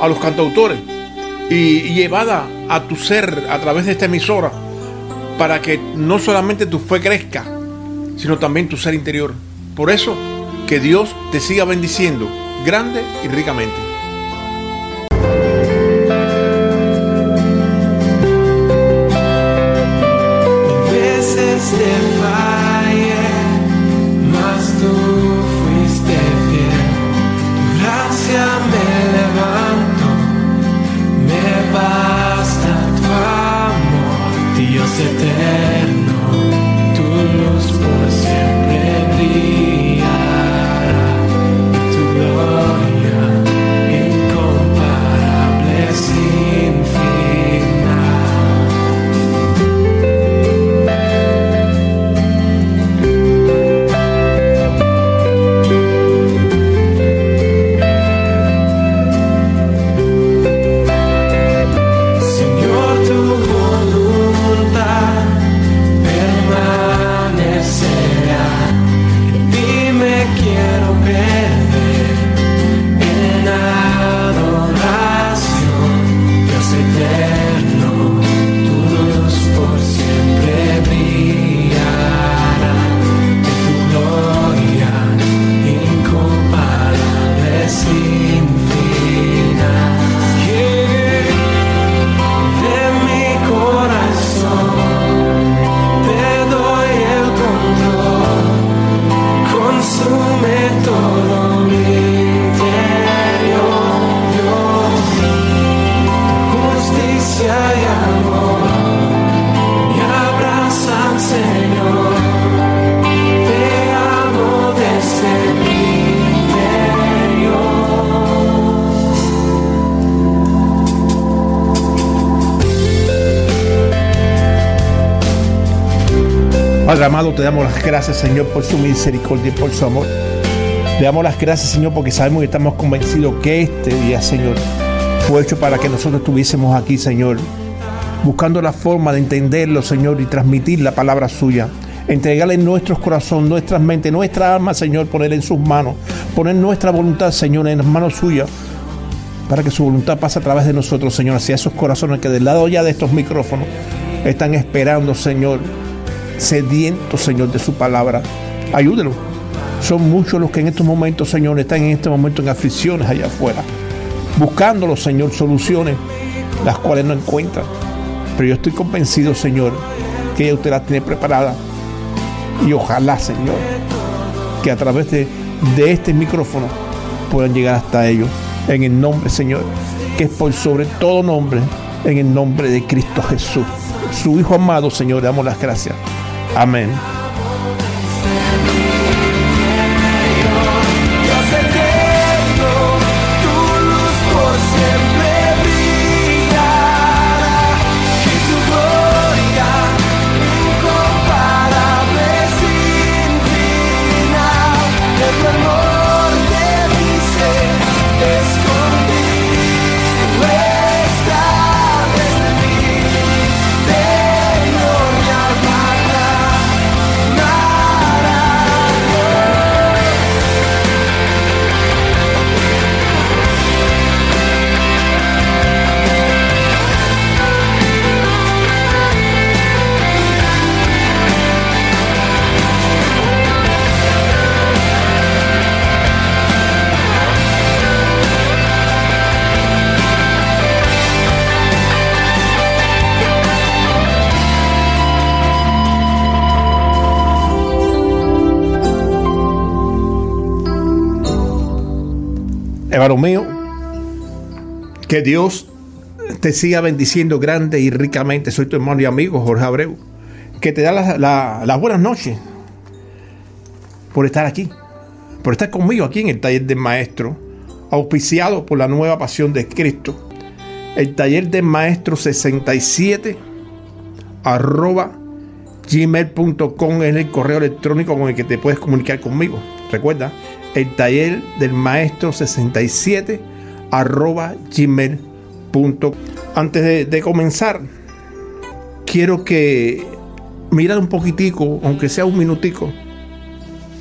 a los cantautores y, llevada a tu ser a través de esta emisora para que no solamente tu fe crezca, sino también tu ser interior. Por eso, que Dios te siga bendiciendo grande y ricamente. Padre amado, te damos las gracias, Señor, por su misericordia y por su amor. Te damos las gracias, Señor, porque sabemos y estamos convencidos que este día, Señor, fue hecho para que nosotros estuviésemos aquí, Señor, buscando la forma de entenderlo, Señor, y transmitir la palabra suya. Entregarle nuestros corazones, nuestras mentes, nuestra alma, Señor, poner en sus manos, poner nuestra voluntad, Señor, en las manos suyas, para que su voluntad pase a través de nosotros, Señor, hacia esos corazones que del lado ya de estos micrófonos están esperando, Señor, sedientos, Señor, de su palabra. Ayúdelo. Son muchos los que en estos momentos, Señor, están en este momento en aflicciones allá afuera, buscándolo, Señor, soluciones, las cuales no encuentran. Pero yo estoy convencido, Señor, que ya usted las tiene preparada. Y ojalá, Señor, que a través de, de este micrófono puedan llegar hasta ellos. En el nombre, Señor, que es por sobre todo nombre, en el nombre de Cristo Jesús. Su Hijo amado, Señor, damos las gracias. Amém. Hermano mío, que Dios te siga bendiciendo grande y ricamente. Soy tu hermano y amigo Jorge Abreu, que te da las la, las buenas noches por estar aquí, por estar conmigo aquí en el taller del maestro, auspiciado por la nueva pasión de Cristo. El taller del maestro 67 arroba gmail.com es el correo electrónico con el que te puedes comunicar conmigo. Recuerda, el taller del maestro 67 arroba gmail.com. Antes de, comenzar, quiero que mirar un poquitico, aunque sea un minutico,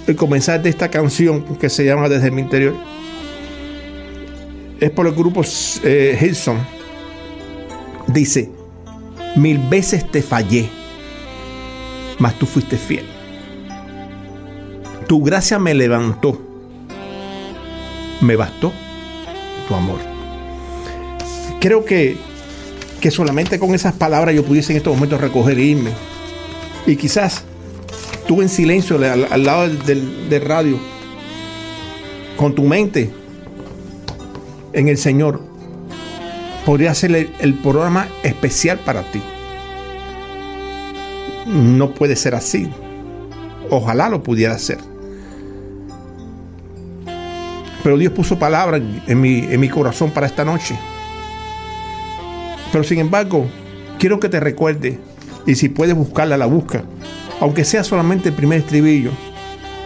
el comenzar de esta canción que se llama Desde mi interior. Es por el grupo eh, Hilson. Dice, mil veces te fallé, mas tú fuiste fiel. Tu gracia me levantó, me bastó tu amor. Creo que, que solamente con esas palabras yo pudiese en estos momentos recoger e irme. Y quizás tú en silencio al, lado del, radio, con tu mente en el Señor, podría ser el, programa especial para ti. No puede ser así. Ojalá lo pudiera ser. Pero Dios puso palabra en mi, en mi corazón para esta noche. Pero sin embargo, quiero que te recuerde, y si puedes buscarla, la busca. Aunque sea solamente el primer estribillo.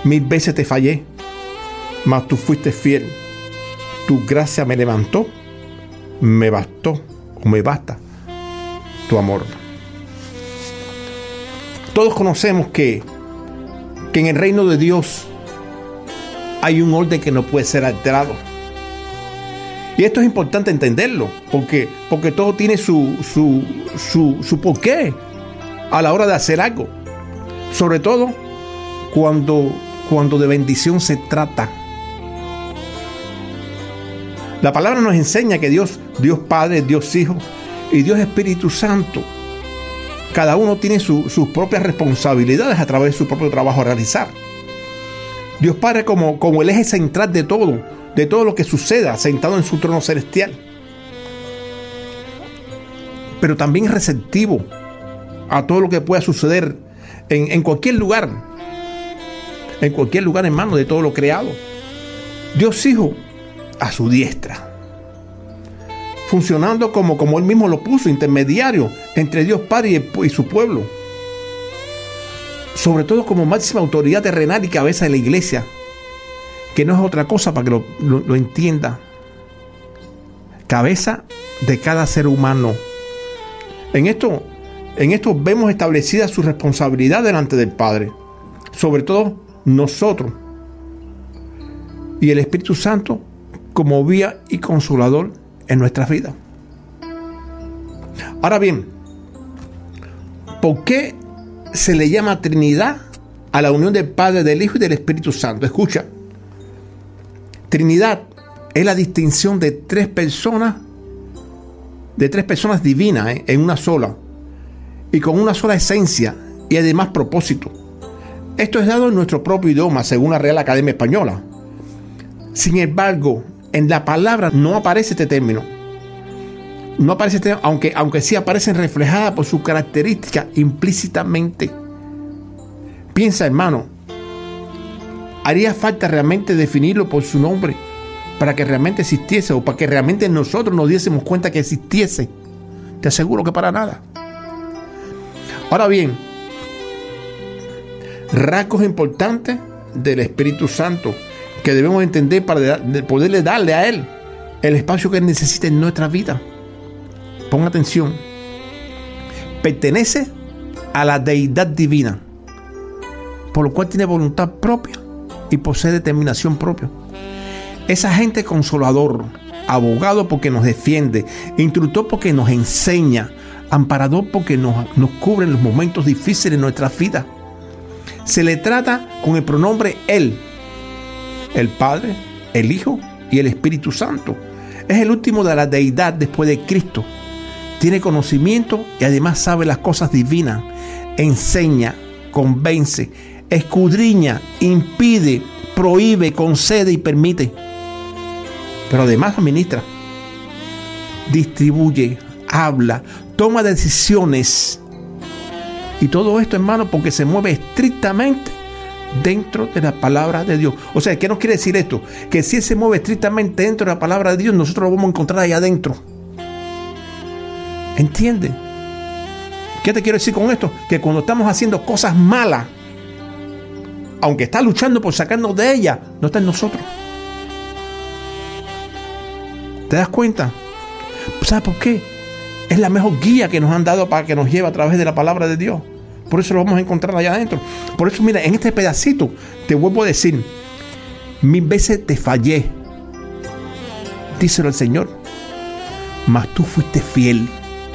Mil veces te fallé, mas tú fuiste fiel. Tu gracia me levantó, me bastó o me basta tu amor. Todos conocemos que, que en el reino de Dios hay un orden que no puede ser alterado. Y esto es importante entenderlo, porque, porque todo tiene su, su, su, porqué a la hora de hacer algo. Sobre todo cuando, cuando de bendición se trata. La palabra nos enseña que Dios, Dios Padre, Dios Hijo y Dios Espíritu Santo, cada uno tiene su, sus propias responsabilidades a través de su propio trabajo a realizar. Dios Padre como, como el eje central de todo, de todo lo que suceda, sentado en su trono celestial. Pero también receptivo a todo lo que pueda suceder en, en, cualquier lugar. En cualquier lugar, hermano, de todo lo creado. Dios Hijo a su diestra. Funcionando como, como Él mismo lo puso, intermediario entre Dios Padre y su pueblo. Sobre todo como máxima autoridad terrenal y cabeza de la iglesia. Que no es otra cosa para que lo, lo, entienda. Cabeza de cada ser humano. En esto en esto vemos establecida su responsabilidad delante del Padre, sobre todo nosotros y el Espíritu Santo como vía y consolador en nuestras vidas. Ahora bien, ¿por qué se le llama Trinidad a la unión del Padre, del Hijo y del Espíritu Santo? Escucha, Trinidad es la distinción de tres personas, de tres personas divinas ¿eh? en una sola y con una sola esencia y además propósito. Esto es dado en nuestro propio idioma, según la Real Academia Española. Sin embargo, en la palabra no aparece este término. No aparece este aunque, aunque sí aparecen reflejadas por su característica implícitamente. Piensa, hermano, haría falta realmente definirlo por su nombre para que realmente existiese o para que realmente nosotros nos diésemos cuenta que existiese. Te aseguro que para nada. Ahora bien, rasgos importantes del Espíritu Santo que debemos entender para poderle darle a Él el espacio que Él necesita en nuestra vida. Ponga atención. Pertenece a la deidad divina, por lo cual tiene voluntad propia y posee determinación propia. Es agente consolador, abogado porque nos defiende, instructor porque nos enseña, amparador porque nos, nos cubre en los momentos difíciles de nuestra vida. Se le trata con el pronombre Él, el Padre, el Hijo y el Espíritu Santo. Es el último de la deidad después de Cristo. Tiene conocimiento y además sabe las cosas divinas. Enseña, convence, escudriña, impide, prohíbe, concede y permite. pero además administra, distribuye, habla, toma decisiones. Y todo esto, hermano, porque se mueve estrictamente dentro de la palabra de Dios. O sea, ¿qué nos quiere decir esto? Que si se mueve estrictamente dentro de la palabra de Dios, nosotros lo vamos a encontrar allá adentro. ¿Entiende? ¿Qué te quiero decir con esto? Que cuando estamos haciendo cosas malas, aunque está luchando por sacarnos de ella, no está en nosotros. ¿Te das cuenta? ¿Sabes por qué? Es la mejor guía que nos han dado para que nos lleve a través de la palabra de Dios. Por eso lo vamos a encontrar allá adentro. Por eso, mira, en este pedacito te vuelvo a decir, mil veces te fallé. Díselo al Señor. Mas tú fuiste fiel.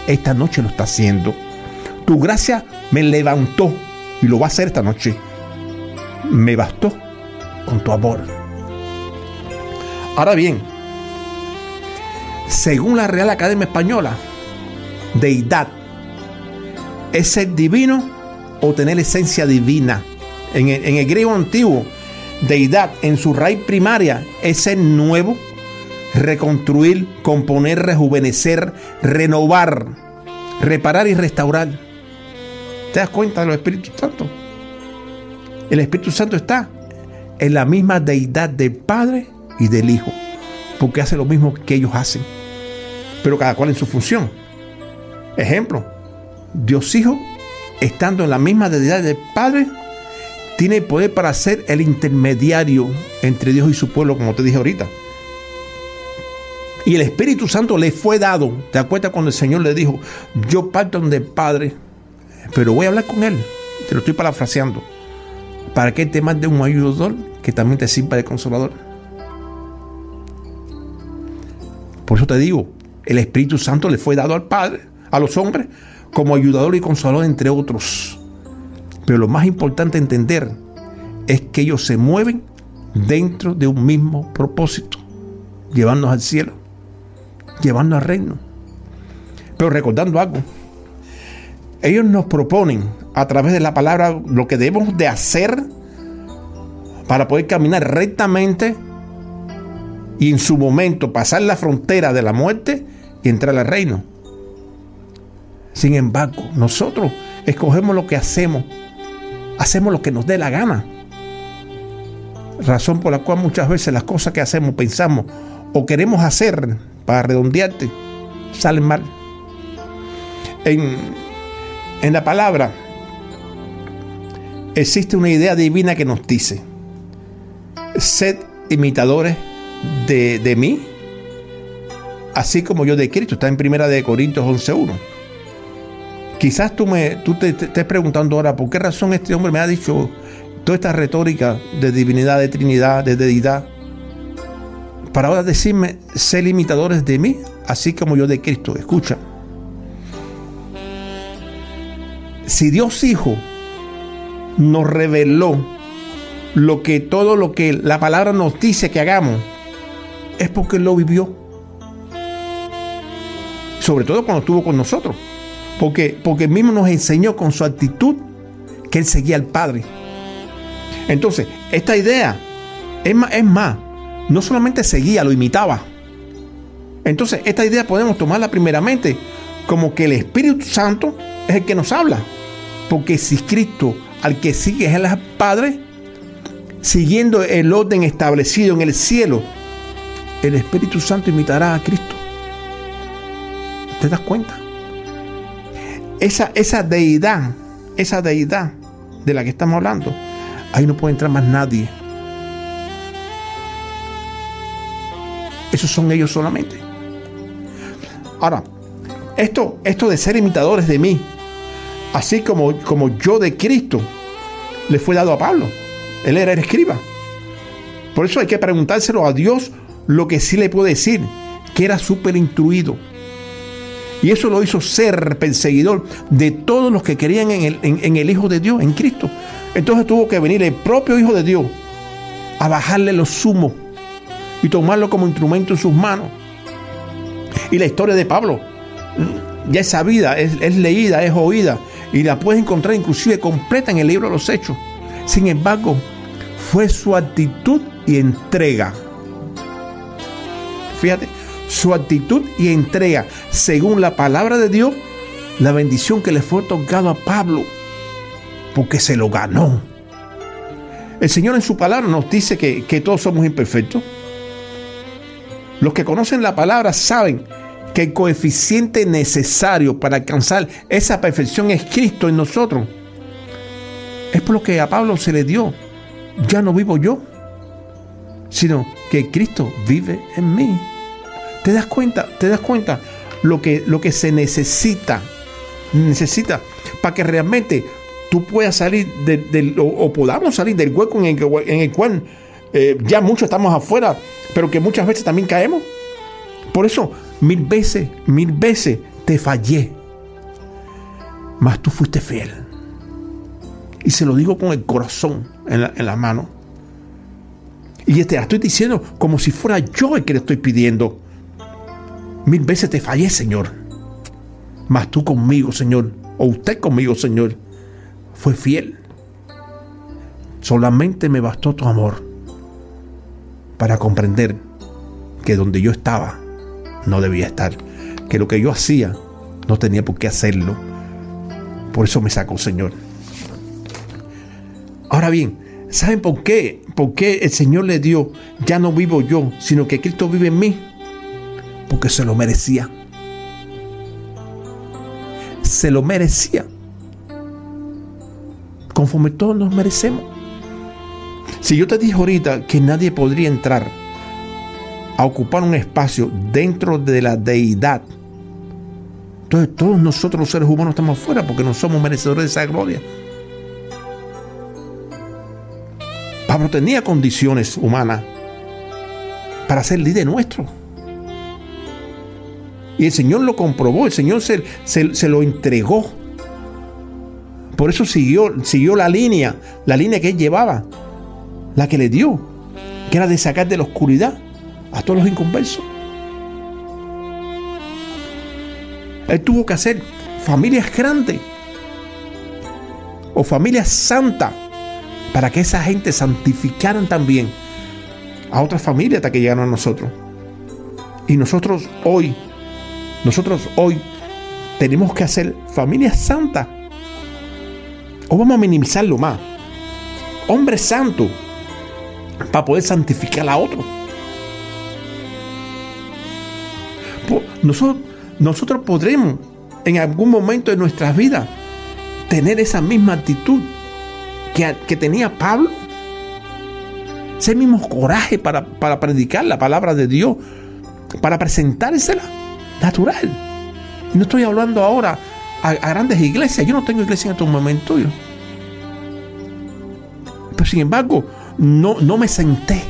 Esta noche lo está haciendo. Tu gracia me levantó y lo va a hacer esta noche. Me bastó con tu amor. Ahora bien, según la Real Academia Española, deidad es ser divino o tener esencia divina. En el, en el griego antiguo, deidad en su raíz primaria es ser nuevo, reconstruir, componer, rejuvenecer, renovar, reparar y restaurar. ¿Te das cuenta de los Espíritus Santos? El Espíritu Santo está en la misma deidad del Padre y del Hijo, porque hace lo mismo que ellos hacen, pero cada cual en su función. Ejemplo, Dios Hijo, estando en la misma deidad del Padre, tiene poder para ser el intermediario entre Dios y su pueblo, como te dije ahorita. Y el Espíritu Santo le fue dado. ¿Te acuerdas cuando el Señor le dijo, yo parto del Padre, pero voy a hablar con Él? Te lo estoy parafraseando. Para que te mande un ayudador que también te sirva de consolador. Por eso te digo, el Espíritu Santo le fue dado al Padre, a los hombres, como ayudador y consolador entre otros. Pero lo más importante entender es que ellos se mueven dentro de un mismo propósito, llevarnos al cielo, llevarnos al reino. Pero recordando algo, ellos nos proponen a través de la palabra lo que debemos de hacer para poder caminar rectamente y en su momento pasar la frontera de la muerte y entrar al reino. Sin embargo, nosotros escogemos lo que hacemos, hacemos lo que nos dé la gana. Razón por la cual muchas veces las cosas que hacemos, pensamos o queremos hacer para redondearte, salen mal. En, en la palabra existe una idea divina que nos dice, sed imitadores de, de mí, así como yo de Cristo. Está en primera de Corintios 11.1. Quizás tú, me, tú te, te estés preguntando ahora, ¿por qué razón este hombre me ha dicho toda esta retórica de divinidad, de trinidad, de deidad? Para ahora decirme, ser imitadores de mí, así como yo de Cristo. Escucha. Si Dios Hijo nos reveló lo que todo lo que la palabra nos dice que hagamos, es porque lo vivió. Sobre todo cuando estuvo con nosotros. Porque, porque Él mismo nos enseñó con su actitud que Él seguía al Padre. Entonces, esta idea es más, es más, no solamente seguía, lo imitaba. Entonces, esta idea podemos tomarla primeramente como que el Espíritu Santo es el que nos habla. Porque si Cristo al que sigue es el Padre, siguiendo el orden establecido en el cielo, el Espíritu Santo imitará a Cristo. ¿Te das cuenta? Esa, esa deidad, esa deidad de la que estamos hablando, ahí no puede entrar más nadie. Esos son ellos solamente. Ahora, esto, esto de ser imitadores de mí, así como, como yo de Cristo, le fue dado a Pablo. Él era escriba. Por eso hay que preguntárselo a Dios lo que sí le puede decir, que era súper instruido. Y eso lo hizo ser perseguidor de todos los que querían en el, en el Hijo de Dios, en Cristo. Entonces tuvo que venir el propio Hijo de Dios a bajarle los sumos y tomarlo como instrumento en sus manos. Y la historia de Pablo ya es sabida, es, es leída, es oída y la puedes encontrar inclusive completa en el libro de los Hechos. Sin embargo, fue su actitud y entrega fíjate, su actitud y entrega según la palabra de Dios, la bendición que le fue otorgado a Pablo, porque se lo ganó. El Señor en su palabra nos dice que, que todos somos imperfectos. Los que conocen la palabra saben que el coeficiente necesario para alcanzar esa perfección es Cristo en nosotros. Es por lo que a Pablo se le dio. Ya no vivo yo, sino que Cristo vive en mí. ¿Te das cuenta? ¿Te das cuenta lo que, lo que se necesita? Necesita para que realmente tú puedas salir o, podamos salir del hueco en el, en el cual eh, ya muchos estamos afuera, pero que muchas veces también caemos. Por eso, mil veces, mil veces te fallé. Mas tú fuiste fiel. Y se lo digo con el corazón en la, en la mano. Y te la estoy diciendo como si fuera yo el que le estoy pidiendo. Mil veces te fallé, Señor. Mas tú conmigo, Señor, o usted conmigo, Señor, fue fiel. Solamente me bastó tu amor para comprender que donde yo estaba no debía estar, que lo que yo hacía no tenía por qué hacerlo. Por eso me sacó, Señor. Ahora bien, ¿saben por qué? ¿Por qué el Señor le dio, ya no vivo yo, sino que Cristo vive en mí? Porque se lo merecía. Se lo merecía. Conforme todos nos merecemos. Si yo te dije ahorita que nadie podría entrar a ocupar un espacio dentro de la deidad, entonces todos nosotros los seres humanos estamos afuera porque no somos merecedores de esa gloria. Pablo tenía condiciones humanas para ser líder nuestro. Y el Señor lo comprobó, el Señor se, se, lo entregó. Por eso siguió, siguió la línea, la línea que él llevaba, la que le dio, que era de sacar de la oscuridad a todos los inconversos. Él tuvo que hacer familias grandes o familias santas para que esa gente santificaran también a otras familias hasta que llegaron a nosotros. Y nosotros hoy, nosotros hoy tenemos que hacer familias santas. O vamos a minimizarlo más. Hombres santos para poder santificar a otros. Nosotros, nosotros podremos en algún momento de nuestras vidas tener esa misma actitud que, tenía Pablo. Ese mismo coraje para, predicar la palabra de Dios, para presentársela natural. No estoy hablando ahora a, grandes iglesias. Yo no tengo iglesia en estos momentos. Pero sin embargo, no, no me senté.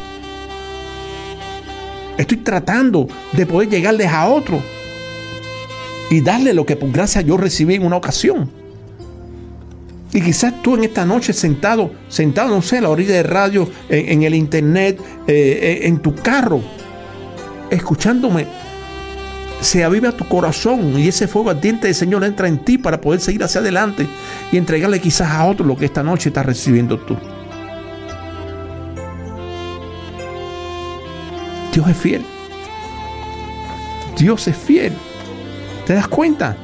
Estoy tratando de poder llegarles a otro y darle lo que por gracia yo recibí en una ocasión. Y quizás tú en esta noche sentado, sentado, no sé, en la orilla de radio, en, el internet, eh, eh, en tu carro, escuchándome, se aviva tu corazón y ese fuego ardiente del Señor entra en ti para poder seguir hacia adelante y entregarle quizás a otro lo que esta noche estás recibiendo tú. Dios es fiel. Dios es fiel. ¿Te das cuenta?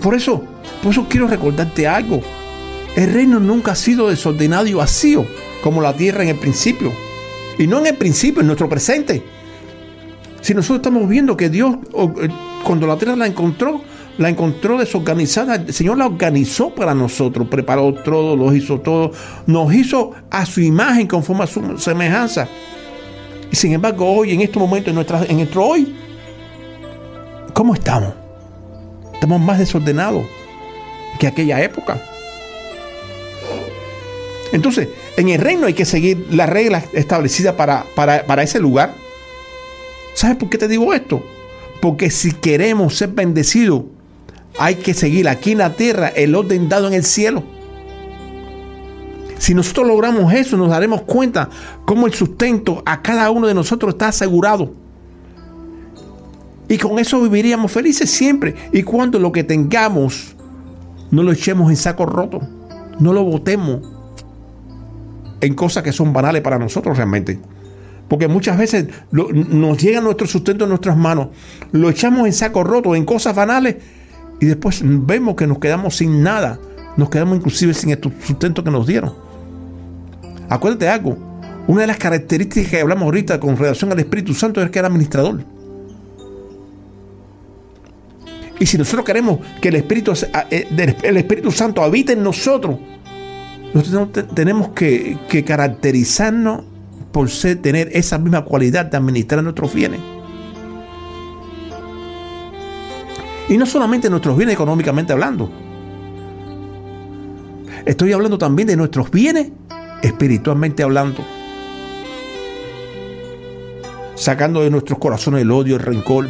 Por eso, por eso quiero recordarte algo. El reino nunca ha sido desordenado y vacío como la tierra en el principio. Y no en el principio, en nuestro presente. Si nosotros estamos viendo que Dios, eh, cuando la tierra la encontró, la encontró desorganizada, el Señor la organizó para nosotros, preparó todo, lo hizo todo, nos hizo a su imagen conforme a su semejanza. Y sin embargo, hoy, en este momento, en, en nuestro hoy, ¿cómo estamos? Estamos más desordenados que aquella época. Entonces, en el reino hay que seguir las reglas establecidas para, para, ese lugar. ¿Sabes por qué te digo esto? Porque si queremos ser bendecidos, hay que seguir aquí en la tierra el orden dado en el cielo. Si nosotros logramos eso, nos daremos cuenta cómo el sustento a cada uno de nosotros está asegurado. Y con eso viviríamos felices siempre. Y cuando lo que tengamos no lo echemos en saco roto. No lo botemos en cosas que son banales para nosotros realmente. Porque muchas veces nos llega nuestro sustento en nuestras manos, lo echamos en saco roto, en cosas banales, y después vemos que nos quedamos sin nada. Nos quedamos inclusive sin el sustento que nos dieron. Acuérdate algo. Una de las características que hablamos ahorita con relación al Espíritu Santo es que era administrador. Y si nosotros queremos que el Espíritu, eh, Santo habite en nosotros, nosotros te- tenemos que, que caracterizarnos por ser, tener esa misma cualidad de administrar nuestros bienes. Y no solamente nuestros bienes económicamente hablando. Estoy hablando también de nuestros bienes espiritualmente hablando. Sacando de nuestros corazones el odio, el rencor.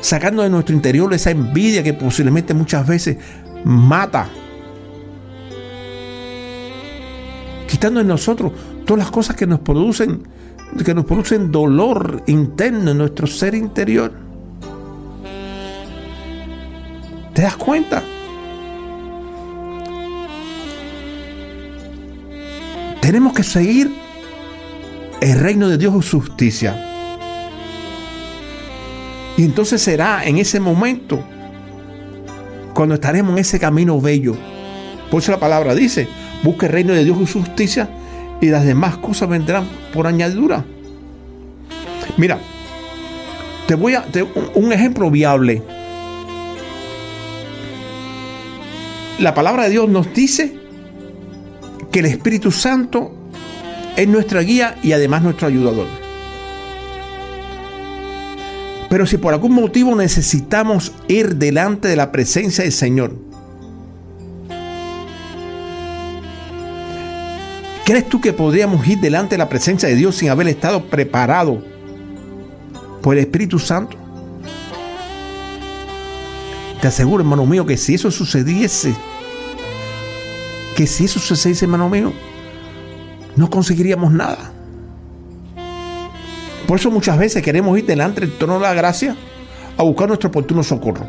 Sacando de nuestro interior esa envidia que posiblemente muchas veces mata. Quitando de nosotros todas las cosas que nos producen, que nos producen dolor interno en nuestro ser interior. ¿Te das cuenta? Tenemos que seguir el reino de Dios justicia. Y entonces será en ese momento cuando estaremos en ese camino bello. Por eso la palabra dice, busque el reino de Dios y justicia y las demás cosas vendrán por añadidura. Mira, te voy a te- un ejemplo viable. La palabra de Dios nos dice que el Espíritu Santo es nuestra guía y además nuestro ayudador. Pero si por algún motivo necesitamos ir delante de la presencia del Señor, ¿crees tú que podríamos ir delante de la presencia de Dios sin haber estado preparado por el Espíritu Santo? Te aseguro, hermano mío, que si eso sucediese, que si eso sucediese, hermano mío, no conseguiríamos nada. Por eso muchas veces queremos ir delante del trono de la gracia a buscar nuestro oportuno socorro.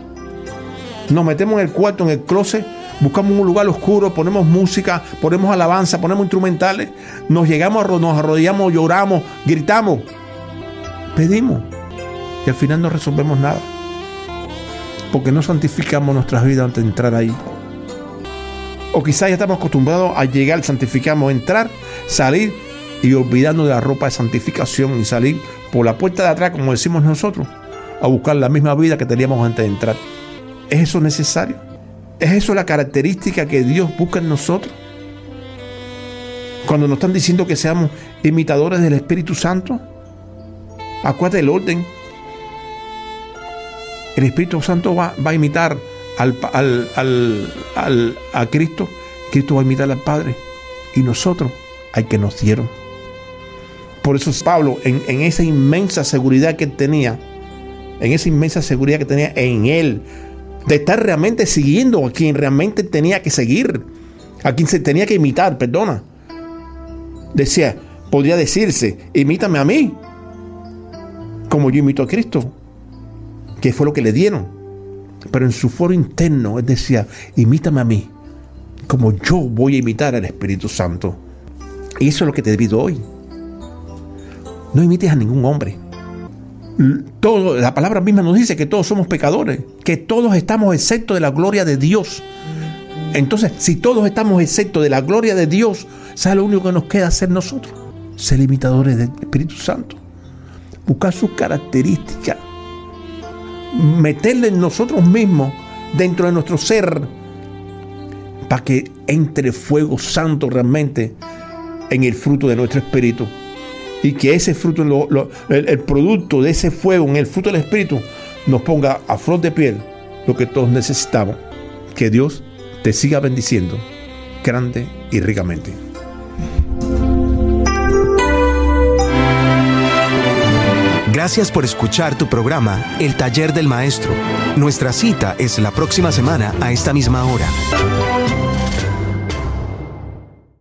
Nos metemos en el cuarto, en el closet, buscamos un lugar oscuro, ponemos música, ponemos alabanza, ponemos instrumentales, nos llegamos, nos arrodillamos, lloramos, gritamos, pedimos y al final no resolvemos nada. Porque no santificamos nuestras vidas antes de entrar ahí. O quizás ya estamos acostumbrados a llegar, santificamos, entrar, salir y olvidarnos de la ropa de santificación y salir por la puerta de atrás, como decimos nosotros, a buscar la misma vida que teníamos antes de entrar. ¿Es eso necesario? ¿Es eso la característica que Dios busca en nosotros? Cuando nos están diciendo que seamos imitadores del Espíritu Santo, acuérdate el orden. El Espíritu Santo va, va a imitar al, al- al- al- a Cristo, Cristo va a imitar al Padre y nosotros al que nos dieron. Por eso Pablo, en, en esa inmensa seguridad que tenía, en esa inmensa seguridad que tenía en él, de estar realmente siguiendo a quien realmente tenía que seguir, a quien se tenía que imitar, perdona. Decía, podría decirse, imítame a mí, como yo imito a Cristo, que fue lo que le dieron. Pero en su foro interno, él decía, imítame a mí, como yo voy a imitar al Espíritu Santo. Y eso es lo que te pido hoy. No imites a ningún hombre. Todo, la palabra misma nos dice que todos somos pecadores, que todos estamos excepto de la gloria de Dios. Entonces, si todos estamos excepto de la gloria de Dios, ¿sabes lo único que nos queda hacer nosotros? Ser imitadores del Espíritu Santo. Buscar sus características. Meterle en nosotros mismos, dentro de nuestro ser, para que entre fuego santo realmente en el fruto de nuestro espíritu. Y que ese fruto, lo- el, el producto de ese fuego en el fruto del espíritu, nos ponga a flor de piel lo que todos necesitamos. Que Dios te siga bendiciendo grande y ricamente. Gracias por escuchar tu programa El Taller del Maestro. Nuestra cita es la próxima semana a esta misma hora.